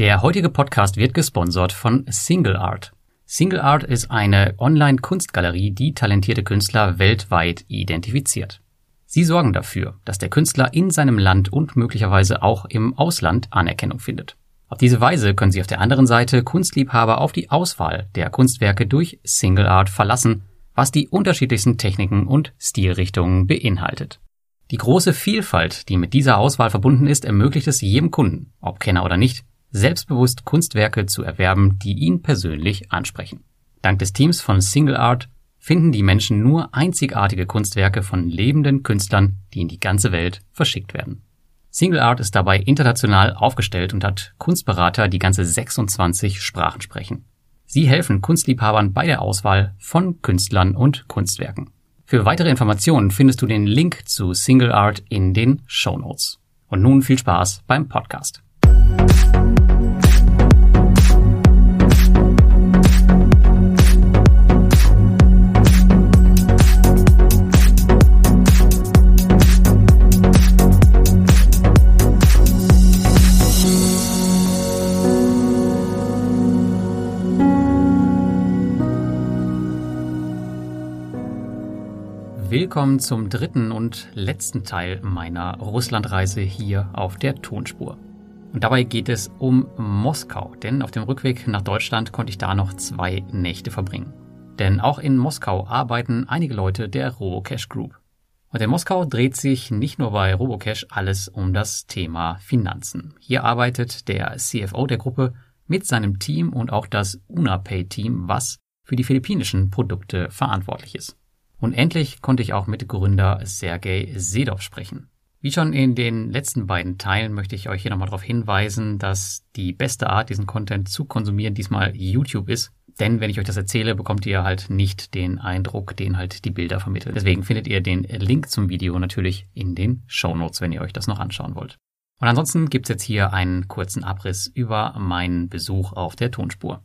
Der heutige Podcast wird gesponsert von Single Art. Single Art ist eine Online-Kunstgalerie, die talentierte Künstler weltweit identifiziert. Sie sorgen dafür, dass der Künstler in seinem Land und möglicherweise auch im Ausland Anerkennung findet. Auf diese Weise können Sie auf der anderen Seite Kunstliebhaber auf die Auswahl der Kunstwerke durch Single Art verlassen, was die unterschiedlichsten Techniken und Stilrichtungen beinhaltet. Die große Vielfalt, die mit dieser Auswahl verbunden ist, ermöglicht es jedem Kunden, ob Kenner oder nicht, selbstbewusst Kunstwerke zu erwerben, die ihn persönlich ansprechen. Dank des Teams von Single Art finden die Menschen nur einzigartige Kunstwerke von lebenden Künstlern, die in die ganze Welt verschickt werden. Single Art ist dabei international aufgestellt und hat Kunstberater, die ganze 26 Sprachen sprechen. Sie helfen Kunstliebhabern bei der Auswahl von Künstlern und Kunstwerken. Für weitere Informationen findest du den Link zu Single Art in den Show Notes. Und nun viel Spaß beim Podcast. Willkommen zum dritten und letzten Teil meiner Russlandreise hier auf der Tonspur. Und dabei geht es um Moskau, denn auf dem Rückweg nach Deutschland konnte ich da noch zwei Nächte verbringen. Denn auch in Moskau arbeiten einige Leute der Robocash Group. Und in Moskau dreht sich nicht nur bei Robocash alles um das Thema Finanzen. Hier arbeitet der CFO der Gruppe mit seinem Team und auch das UnaPay-Team, was für die philippinischen Produkte verantwortlich ist. Und endlich konnte ich auch mit Gründer Sergei Sedov sprechen. Wie schon in den letzten beiden Teilen möchte ich euch hier nochmal darauf hinweisen, dass die beste Art, diesen Content zu konsumieren, diesmal YouTube ist. Denn wenn ich euch das erzähle, bekommt ihr halt nicht den Eindruck, den halt die Bilder vermitteln. Deswegen findet ihr den Link zum Video natürlich in den Show Notes, wenn ihr euch das noch anschauen wollt. Und ansonsten gibt's jetzt hier einen kurzen Abriss über meinen Besuch auf der Tonspur.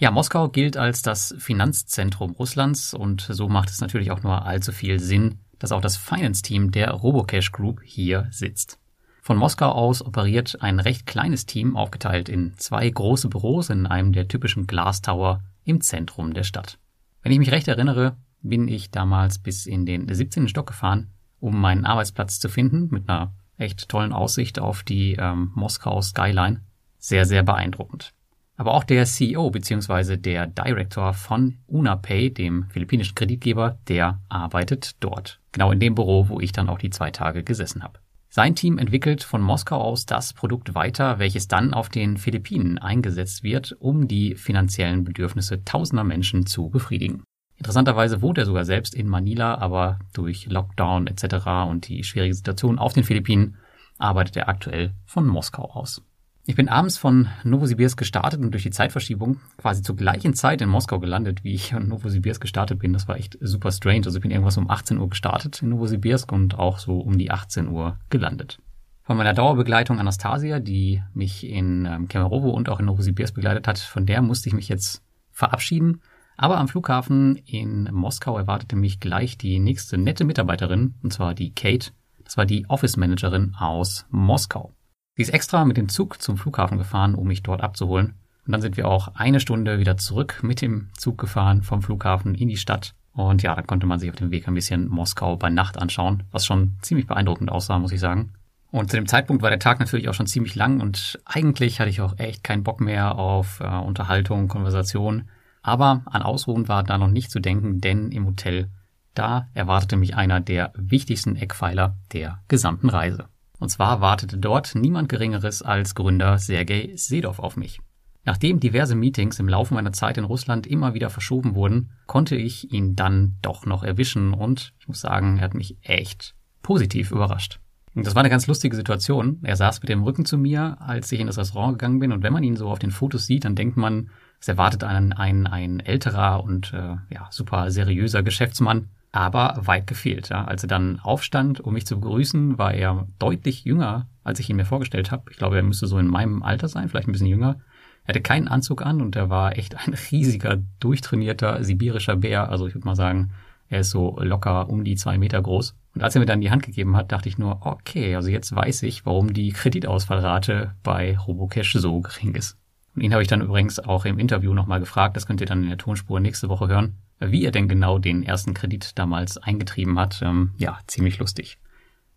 Ja, Moskau gilt als das Finanzzentrum Russlands und so macht es natürlich auch nur allzu viel Sinn, dass auch das Finance-Team der Robocash Group hier sitzt. Von Moskau aus operiert ein recht kleines Team, aufgeteilt in zwei große Büros in einem der typischen Glass Tower im Zentrum der Stadt. Wenn ich mich recht erinnere, bin ich damals bis in den 17. Stock gefahren, um meinen Arbeitsplatz zu finden, mit einer echt tollen Aussicht auf die ähm, Moskau Skyline. Sehr, sehr beeindruckend. Aber auch der CEO bzw. der Director von UnaPay, dem philippinischen Kreditgeber, der arbeitet dort. Genau in dem Büro, wo ich dann auch die zwei Tage gesessen habe. Sein Team entwickelt von Moskau aus das Produkt weiter, welches dann auf den Philippinen eingesetzt wird, um die finanziellen Bedürfnisse tausender Menschen zu befriedigen. Interessanterweise wohnt er sogar selbst in Manila, aber durch Lockdown etc. und die schwierige Situation auf den Philippinen arbeitet er aktuell von Moskau aus. Ich bin abends von Novosibirsk gestartet und durch die Zeitverschiebung quasi zur gleichen Zeit in Moskau gelandet, wie ich in Novosibirsk gestartet bin. Das war echt super strange. Also ich bin irgendwas um 18 Uhr gestartet in Novosibirsk und auch so um die 18 Uhr gelandet. Von meiner Dauerbegleitung Anastasia, die mich in ähm, Kemerovo und auch in Novosibirsk begleitet hat, von der musste ich mich jetzt verabschieden. Aber am Flughafen in Moskau erwartete mich gleich die nächste nette Mitarbeiterin, und zwar die Kate. Das war die Office Managerin aus Moskau. Sie ist extra mit dem Zug zum Flughafen gefahren, um mich dort abzuholen. Und dann sind wir auch eine Stunde wieder zurück mit dem Zug gefahren vom Flughafen in die Stadt. Und ja, da konnte man sich auf dem Weg ein bisschen Moskau bei Nacht anschauen, was schon ziemlich beeindruckend aussah, muss ich sagen. Und zu dem Zeitpunkt war der Tag natürlich auch schon ziemlich lang und eigentlich hatte ich auch echt keinen Bock mehr auf äh, Unterhaltung, Konversation. Aber an Ausruhen war da noch nicht zu denken, denn im Hotel, da erwartete mich einer der wichtigsten Eckpfeiler der gesamten Reise. Und zwar wartete dort niemand Geringeres als Gründer Sergei Sedov auf mich. Nachdem diverse Meetings im Laufe meiner Zeit in Russland immer wieder verschoben wurden, konnte ich ihn dann doch noch erwischen und ich muss sagen, er hat mich echt positiv überrascht. Das war eine ganz lustige Situation. Er saß mit dem Rücken zu mir, als ich in das Restaurant gegangen bin und wenn man ihn so auf den Fotos sieht, dann denkt man, es erwartet einen ein, ein älterer und äh, ja, super seriöser Geschäftsmann aber weit gefehlt. Ja. Als er dann aufstand, um mich zu begrüßen, war er deutlich jünger, als ich ihn mir vorgestellt habe. Ich glaube, er müsste so in meinem Alter sein, vielleicht ein bisschen jünger. Er hatte keinen Anzug an und er war echt ein riesiger, durchtrainierter sibirischer Bär. Also ich würde mal sagen, Er ist so locker um die zwei Meter groß. Und als er mir dann die Hand gegeben hat, dachte ich nur, okay, also jetzt weiß ich, warum die Kreditausfallrate bei Robocash so gering ist. Und ihn habe ich dann übrigens auch im Interview nochmal gefragt, das könnt ihr dann in der Tonspur nächste Woche hören, wie er denn genau den ersten Kredit damals eingetrieben hat. Ähm, ja, ziemlich lustig.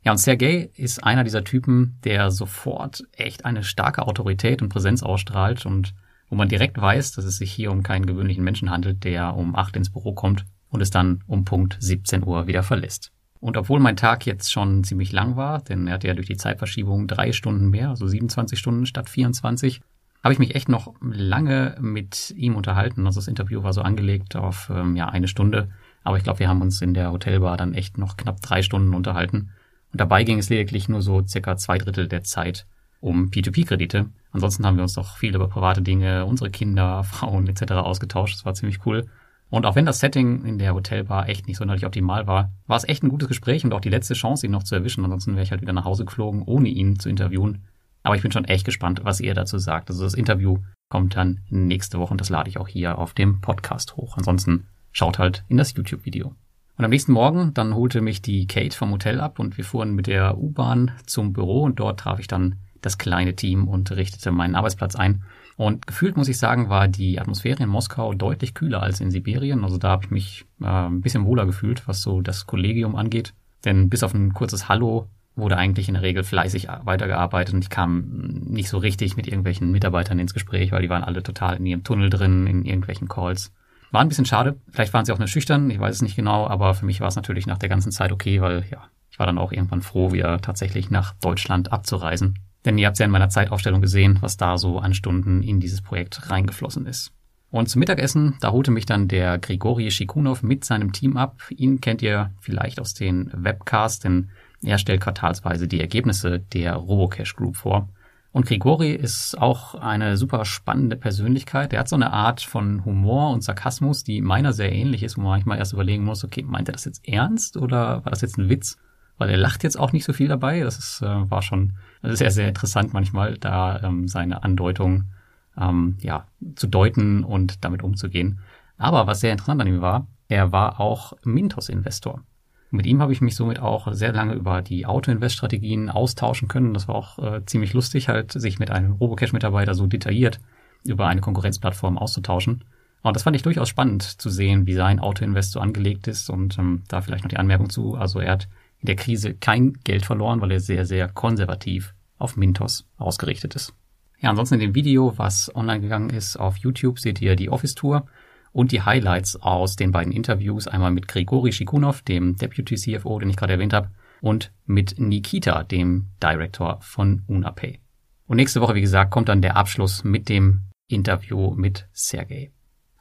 Ja, und Sergey ist einer dieser Typen, der sofort echt eine starke Autorität und Präsenz ausstrahlt und wo man direkt weiß, dass es sich hier um keinen gewöhnlichen Menschen handelt, der um acht ins Büro kommt und es dann um Punkt 17 Uhr wieder verlässt. Und obwohl mein Tag jetzt schon ziemlich lang war, denn er hatte ja durch die Zeitverschiebung drei Stunden mehr, also 27 Stunden statt 24, habe ich mich echt noch lange mit ihm unterhalten. Also das Interview war so angelegt auf ähm, ja eine Stunde, aber ich glaube, wir haben uns in der Hotelbar dann echt noch knapp drei Stunden unterhalten. Und dabei ging es lediglich nur so circa zwei Drittel der Zeit um P2P-Kredite. Ansonsten haben wir uns noch viel über private Dinge, unsere Kinder, Frauen etc. ausgetauscht. Das war ziemlich cool. Und auch wenn das Setting in der Hotelbar echt nicht sonderlich optimal war, war es echt ein gutes Gespräch und auch die letzte Chance, ihn noch zu erwischen. Ansonsten wäre ich halt wieder nach Hause geflogen, ohne ihn zu interviewen. Aber ich bin schon echt gespannt, was ihr dazu sagt. Also das Interview kommt dann nächste Woche und das lade ich auch hier auf dem Podcast hoch. Ansonsten schaut halt in das YouTube-Video. Und am nächsten Morgen, dann holte mich die Kate vom Hotel ab und wir fuhren mit der U-Bahn zum Büro und dort traf ich dann das kleine Team und richtete meinen Arbeitsplatz ein. Und gefühlt muss ich sagen, war die Atmosphäre in Moskau deutlich kühler als in Sibirien. Also da habe ich mich äh, ein bisschen wohler gefühlt, was so das Kollegium angeht. Denn bis auf ein kurzes Hallo wurde eigentlich in der Regel fleißig weitergearbeitet und ich kam nicht so richtig mit irgendwelchen Mitarbeitern ins Gespräch, weil die waren alle total in ihrem Tunnel drin, in irgendwelchen Calls. War ein bisschen schade. Vielleicht waren sie auch nur schüchtern, ich weiß es nicht genau, aber für mich war es natürlich nach der ganzen Zeit okay, weil ja, ich war dann auch irgendwann froh, wieder tatsächlich nach Deutschland abzureisen. Denn ihr habt ja in meiner Zeitaufstellung gesehen, was da so an Stunden in dieses Projekt reingeflossen ist. Und zum Mittagessen, da holte mich dann der Grigori Shikunov mit seinem Team ab. Ihn kennt ihr vielleicht aus den Webcasts, denn er stellt quartalsweise die Ergebnisse der Robocash Group vor. Und Grigori ist auch eine super spannende Persönlichkeit. Er hat so eine Art von Humor und Sarkasmus, die meiner sehr ähnlich ist, wo man manchmal erst überlegen muss, okay, meint er das jetzt ernst oder war das jetzt ein Witz? Weil er lacht jetzt auch nicht so viel dabei. Das ist, äh, war schon sehr, sehr interessant manchmal, da ähm, seine Andeutung ähm, ja, zu deuten und damit umzugehen. Aber was sehr interessant an ihm war, er war auch Mintos-Investor. Mit ihm habe ich mich somit auch sehr lange über die Auto-Invest-Strategien austauschen können. Das war auch äh, ziemlich lustig, halt sich mit einem Robocash-Mitarbeiter so detailliert über eine Konkurrenzplattform auszutauschen. Und das fand ich durchaus spannend zu sehen, wie sein Auto-Invest so angelegt ist. Und ähm, da vielleicht noch die Anmerkung zu. Also er hat in der Krise kein Geld verloren, weil er sehr, sehr konservativ auf Mintos ausgerichtet ist. Ja, ansonsten in dem Video, was online gegangen ist auf YouTube, seht ihr die Office-Tour und die Highlights aus den beiden Interviews, einmal mit Grigori Shikunov, dem Deputy CFO, den ich gerade erwähnt habe, und mit Nikita, dem Director von UnaPay. Und nächste Woche, wie gesagt, kommt dann der Abschluss mit dem Interview mit Sergey.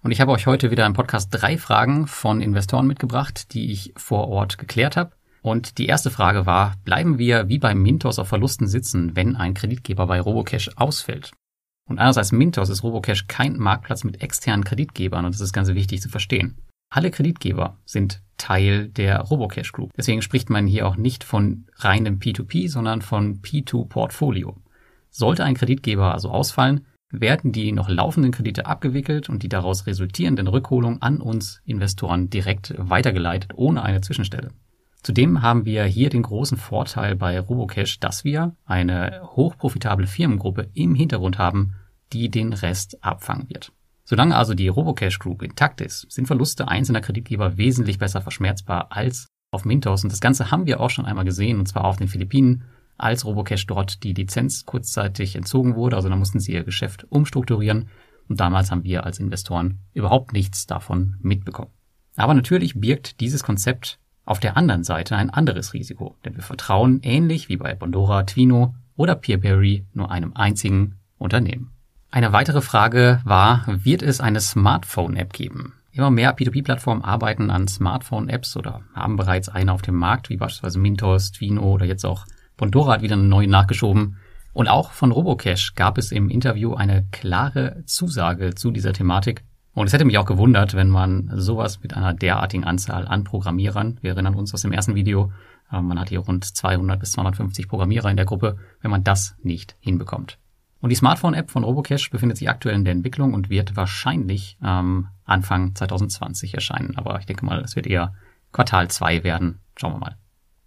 Und ich habe euch heute wieder im Podcast drei Fragen von Investoren mitgebracht, die ich vor Ort geklärt habe. Und die erste Frage war, bleiben wir wie bei Mintos auf Verlusten sitzen, wenn ein Kreditgeber bei Robocash ausfällt? Und einerseits Mintos ist Robocash kein Marktplatz mit externen Kreditgebern und das ist ganz wichtig zu verstehen. Alle Kreditgeber sind Teil der Robocash Group. Deswegen spricht man hier auch nicht von reinem P2P, sondern von P2-Portfolio. Sollte ein Kreditgeber also ausfallen, werden die noch laufenden Kredite abgewickelt und die daraus resultierenden Rückholungen an uns Investoren direkt weitergeleitet, ohne eine Zwischenstelle. Zudem haben wir hier den großen Vorteil bei Robocash, dass wir eine hochprofitable Firmengruppe im Hintergrund haben, die den Rest abfangen wird. Solange also die Robocash Group intakt ist, sind Verluste einzelner Kreditgeber wesentlich besser verschmerzbar als auf Mintos. Und das Ganze haben wir auch schon einmal gesehen, und zwar auf den Philippinen, als Robocash dort die Lizenz kurzzeitig entzogen wurde. Also da mussten sie ihr Geschäft umstrukturieren. Und damals haben wir als Investoren überhaupt nichts davon mitbekommen. Aber natürlich birgt dieses Konzept auf der anderen Seite ein anderes Risiko, denn wir vertrauen ähnlich wie bei Bondora, Twino oder Peerberry nur einem einzigen Unternehmen. Eine weitere Frage war, wird es eine Smartphone-App geben? Immer mehr P2P-Plattformen arbeiten an Smartphone-Apps oder haben bereits eine auf dem Markt, wie beispielsweise Mintos, Twino oder jetzt auch Bondora hat wieder eine neue nachgeschoben. Und auch von Robocash gab es im Interview eine klare Zusage zu dieser Thematik. Und es hätte mich auch gewundert, wenn man sowas mit einer derartigen Anzahl an Programmierern, wir erinnern uns aus dem ersten Video, äh, man hat hier rund 200 bis 250 Programmierer in der Gruppe, wenn man das nicht hinbekommt. Und die Smartphone-App von Robocash befindet sich aktuell in der Entwicklung und wird wahrscheinlich ähm, Anfang 2020 erscheinen. Aber ich denke mal, es wird eher Quartal 2 werden. Schauen wir mal.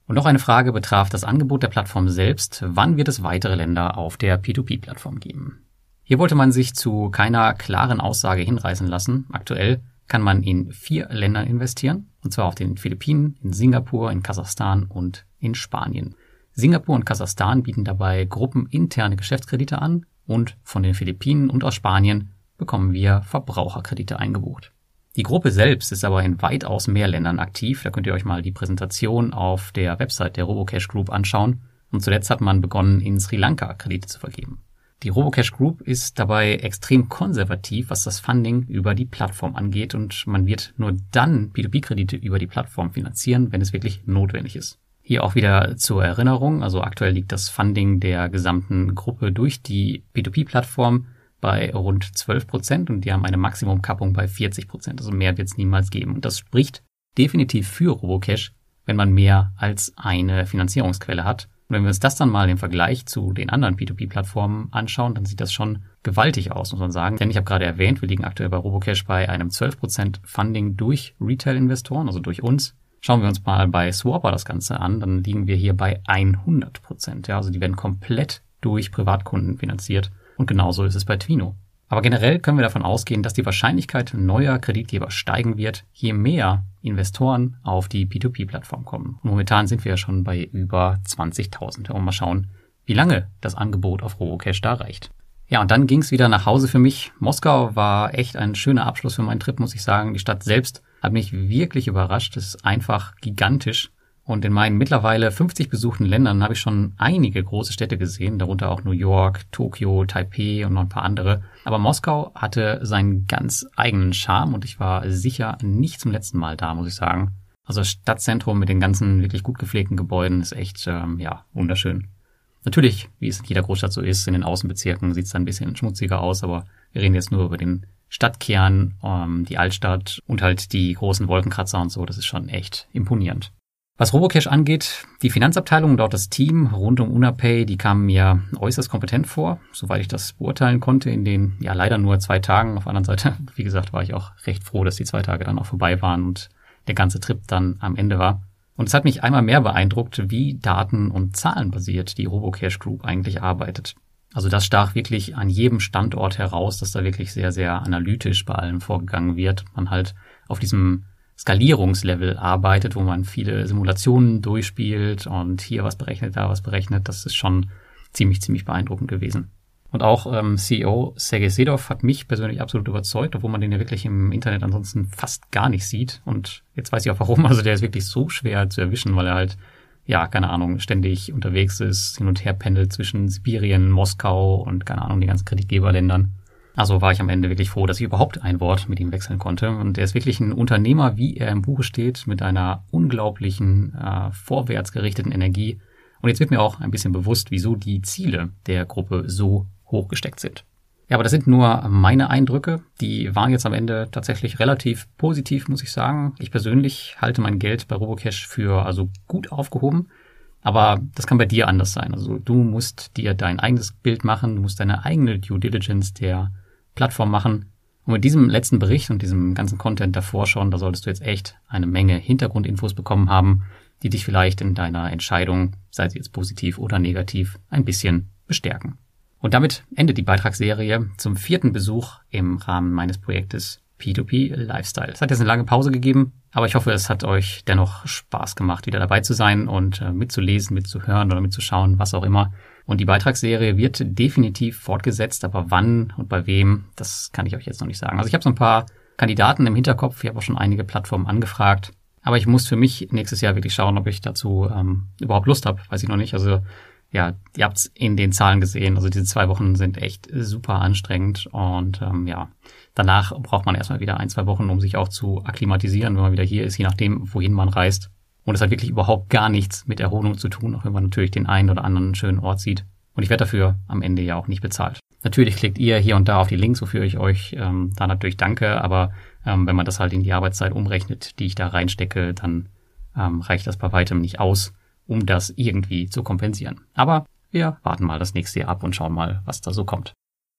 Und noch eine Frage betraf das Angebot der Plattform selbst. Wann wird es weitere Länder auf der P2P-Plattform geben? Hier wollte man sich zu keiner klaren Aussage hinreißen lassen. Aktuell kann man in vier Ländern investieren, und zwar auf den Philippinen, in Singapur, in Kasachstan und in Spanien. Singapur und Kasachstan bieten dabei gruppeninterne Geschäftskredite an und von den Philippinen und aus Spanien bekommen wir Verbraucherkredite eingebucht. Die Gruppe selbst ist aber in weitaus mehr Ländern aktiv. Da könnt ihr euch mal die Präsentation auf der Website der Robocash Group anschauen. Und zuletzt hat man begonnen, in Sri Lanka Kredite zu vergeben. Die Robocash Group ist dabei extrem konservativ, was das Funding über die Plattform angeht und man wird nur dann P2P-Kredite über die Plattform finanzieren, wenn es wirklich notwendig ist. Hier auch wieder zur Erinnerung, also aktuell liegt das Funding der gesamten Gruppe durch die P2P-Plattform bei rund 12 Prozent und die haben eine Maximumkappung bei 40 Prozent. Also mehr wird es niemals geben. Und das spricht definitiv für Robocash, wenn man mehr als eine Finanzierungsquelle hat. Und wenn wir uns das dann mal im Vergleich zu den anderen P2P-Plattformen anschauen, dann sieht das schon gewaltig aus, muss man sagen. Denn ich habe gerade erwähnt, wir liegen aktuell bei Robocash bei einem 12% Funding durch Retail-Investoren, also durch uns. Schauen wir uns mal bei Swapper das Ganze an, dann liegen wir hier bei 100%. Ja, also die werden komplett durch Privatkunden finanziert. Und genauso ist es bei Twino. Aber generell können wir davon ausgehen, dass die Wahrscheinlichkeit neuer Kreditgeber steigen wird, je mehr Investoren auf die P2P-Plattform kommen. Und momentan sind wir ja schon bei über 20.000. Und mal schauen, wie lange das Angebot auf Robocash da reicht. Ja, und dann ging es wieder nach Hause für mich. Moskau war echt ein schöner Abschluss für meinen Trip, muss ich sagen. Die Stadt selbst hat mich wirklich überrascht. Es ist einfach gigantisch. Und in meinen mittlerweile 50 besuchten Ländern habe ich schon einige große Städte gesehen, darunter auch New York, Tokio, Taipei und noch ein paar andere. Aber Moskau hatte seinen ganz eigenen Charme und ich war sicher nicht zum letzten Mal da, muss ich sagen. Also das Stadtzentrum mit den ganzen wirklich gut gepflegten Gebäuden ist echt, ähm, ja, wunderschön. Natürlich, wie es in jeder Großstadt so ist, in den Außenbezirken sieht es ein bisschen schmutziger aus, aber wir reden jetzt nur über den Stadtkern, ähm, die Altstadt und halt die großen Wolkenkratzer und so. Das ist schon echt imponierend. Was Robocash angeht, die Finanzabteilung und auch das Team rund um UnaPay, die kamen mir äußerst kompetent vor, soweit ich das beurteilen konnte, in den ja leider nur zwei Tagen. Auf der anderen Seite, wie gesagt, war ich auch recht froh, dass die zwei Tage dann auch vorbei waren und der ganze Trip dann am Ende war. Und es hat mich einmal mehr beeindruckt, wie daten- und zahlenbasiert die Robocash Group eigentlich arbeitet. Also das stach wirklich an jedem Standort heraus, dass da wirklich sehr, sehr analytisch bei allem vorgegangen wird. Man halt auf diesem Skalierungslevel arbeitet, wo man viele Simulationen durchspielt und hier was berechnet, da was berechnet. Das ist schon ziemlich, ziemlich beeindruckend gewesen. Und auch ähm, CEO Sergei Sedov hat mich persönlich absolut überzeugt, obwohl man den ja wirklich im Internet ansonsten fast gar nicht sieht. Und jetzt weiß ich auch warum. Also der ist wirklich so schwer zu erwischen, weil er halt, ja, keine Ahnung, ständig unterwegs ist, hin und her pendelt zwischen Sibirien, Moskau und keine Ahnung, die ganzen Kreditgeberländern. Also war ich am Ende wirklich froh, dass ich überhaupt ein Wort mit ihm wechseln konnte. Und er ist wirklich ein Unternehmer, wie er im Buche steht, mit einer unglaublichen, äh, vorwärts gerichteten Energie. Und jetzt wird mir auch ein bisschen bewusst, wieso die Ziele der Gruppe so hoch gesteckt sind. Ja, aber das sind nur meine Eindrücke. Die waren jetzt am Ende tatsächlich relativ positiv, muss ich sagen. Ich persönlich halte mein Geld bei Robocash für also gut aufgehoben. Aber das kann bei dir anders sein. Also du musst dir dein eigenes Bild machen, du musst deine eigene Due Diligence der Plattform machen. Und mit diesem letzten Bericht und diesem ganzen Content davor schon, da solltest du jetzt echt eine Menge Hintergrundinfos bekommen haben, die dich vielleicht in deiner Entscheidung, sei sie jetzt positiv oder negativ, ein bisschen bestärken. Und damit endet die Beitragsserie zum vierten Besuch im Rahmen meines Projektes P2P Lifestyle. Es hat jetzt eine lange Pause gegeben, aber ich hoffe, es hat euch dennoch Spaß gemacht, wieder dabei zu sein und äh, mitzulesen, mitzuhören oder mitzuschauen, was auch immer. Und die Beitragsserie wird definitiv fortgesetzt, aber wann und bei wem, das kann ich euch jetzt noch nicht sagen. Also ich habe so ein paar Kandidaten im Hinterkopf, ich habe auch schon einige Plattformen angefragt, aber ich muss für mich nächstes Jahr wirklich schauen, ob ich dazu ähm, überhaupt Lust habe, weiß ich noch nicht. Also ja, ihr habt's in den Zahlen gesehen, also diese zwei Wochen sind echt super anstrengend und ähm, ja, danach braucht man erstmal wieder ein, zwei Wochen, um sich auch zu akklimatisieren, wenn man wieder hier ist, je nachdem, wohin man reist. Und es hat wirklich überhaupt gar nichts mit Erholung zu tun, auch wenn man natürlich den einen oder anderen schönen Ort sieht. Und ich werde dafür am Ende ja auch nicht bezahlt. Natürlich klickt ihr hier und da auf die Links, wofür ich euch ähm, da natürlich danke, aber ähm, wenn man das halt in die Arbeitszeit umrechnet, die ich da reinstecke, dann ähm, reicht das bei weitem nicht aus, um das irgendwie zu kompensieren. Aber wir warten mal das nächste Jahr ab und schauen mal, was da so kommt.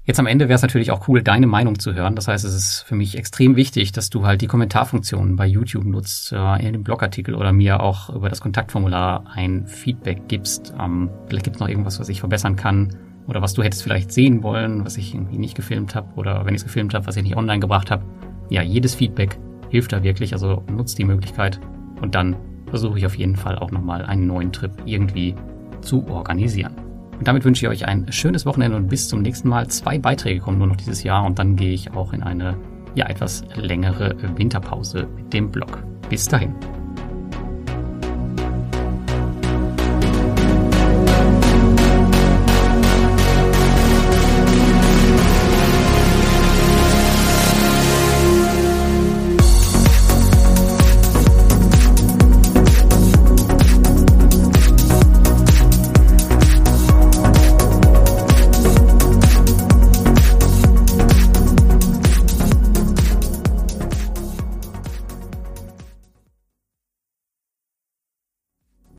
Jetzt am Ende wäre es natürlich auch cool, deine Meinung zu hören. Das heißt, es ist für mich extrem wichtig, dass du halt die Kommentarfunktion bei YouTube nutzt, äh, in dem Blogartikel oder mir auch über das Kontaktformular ein Feedback gibst. Ähm, vielleicht gibt es noch irgendwas, was ich verbessern kann oder was du hättest vielleicht sehen wollen, was ich irgendwie nicht gefilmt habe oder wenn ich es gefilmt habe, was ich nicht online gebracht habe. Ja, jedes Feedback hilft da wirklich, also nutzt die Möglichkeit und dann versuche ich auf jeden Fall auch nochmal einen neuen Trip irgendwie zu organisieren. Und damit wünsche ich euch ein schönes Wochenende und bis zum nächsten Mal. Zwei Beiträge kommen nur noch dieses Jahr und dann gehe ich auch in eine ja etwas längere Winterpause mit dem Blog. Bis dahin.